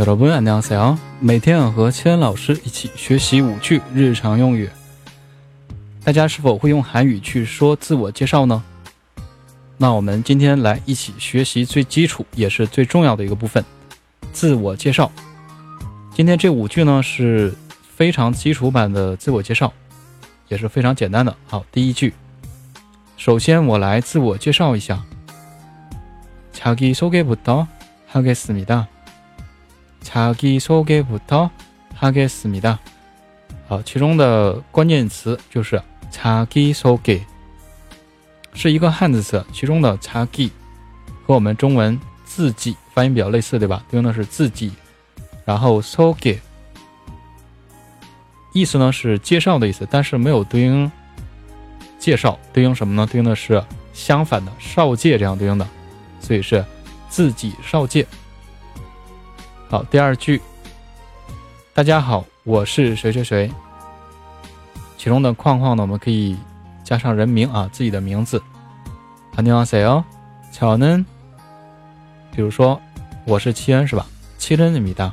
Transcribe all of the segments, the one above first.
여러분안녕하세요。每天和千老师一起学习五句日常用语。大家是否会用韩语去说自我介绍呢？那我们今天来一起学习最基础也是最重要的一个部分——自我介绍。今天这五句呢是非常基础版的自我介绍，也是非常简单的。好，第一句，首先我来自我介绍一下。자기소개부터하겠습니다 자기소개부터하겠습니다好，其中的关键词就是“자기소 개”，是一个汉字词，其中的“자기”和我们中文“自己”发音比较类似，对吧？对应的是自己。然后“소 개”，意思呢是介绍的意思，但是没有对应介绍，对应什么呢？对应的是相反的“少介”这样对应的。所以是自己少介。 好，第二句，大家好，我是谁谁谁。其中的框框呢，我们可以加上人名啊，自己的名字。안녕하세 요， 저 는， 比如说我是七恩是吧？七恩입니 다。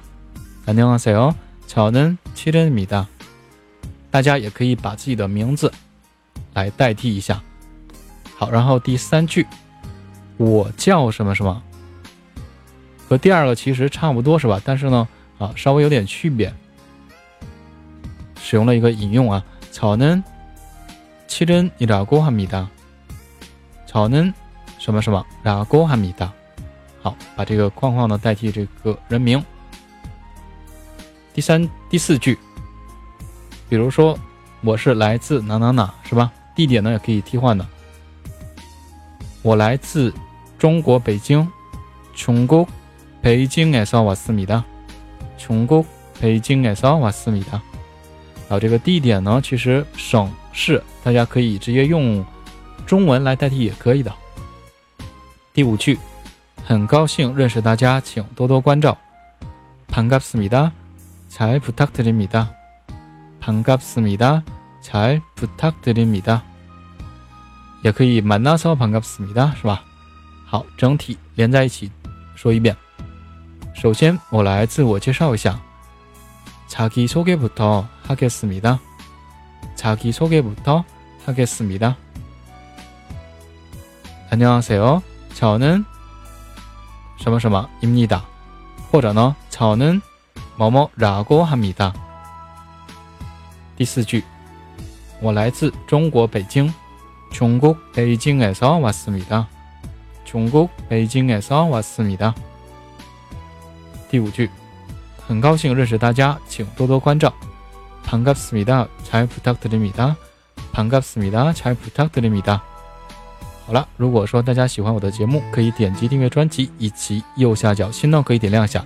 안녕하세 요， 저는七恩입니 다。 大家也可以把自己的名字来代替一下。好，然后第三句。我叫什么什么， 和第二个其实差不多是吧？但是呢，啊，稍微有点区别。使用了一个引用啊，草嫩，七人你拉过哈米达，草嫩什么什么拉过哈米达。好，把这个框框呢代替这个人名。第三、第四句，比如说我是来自哪哪哪，是吧？地点呢也可以替换的。我来自。中国北京，中国北京에서왔습니 다。 中国北京에서왔습니 다。 好，这个地点呢，其实省市大家可以直接用中文来代替也可以的。第五句，很高兴认识大家，请多多关照。반갑습니 다， 잘부탁드립니 다。 반갑습니 다， 잘부탁드립니 다。 也可以만나서반갑습니 다， 是吧？好，整体连在一起说一遍。 首先，我来自我介绍一下。자기소개부터하겠습니 다。 자기소개부터하겠습니 다。 안녕하세 요， 저는什么什么입니 다。 或者呢，저는某某라고합니 다。 第四句，我来自中国北京。중국베이징에서왔습니 다。 中国北京에서왔습니 다。 第五句，很高兴认识大家，请多多关照。반갑습니 다， 잘부탁드립니 다。 반갑습니 다， 잘부탁드립니 다。 好了，如果说大家喜欢我的节目，可以点击订阅专辑，以及右下角心动可以点亮一下，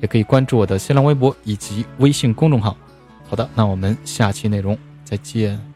也可以关注我的新浪微博以及微信公众号。好的，那我们下期内容再见。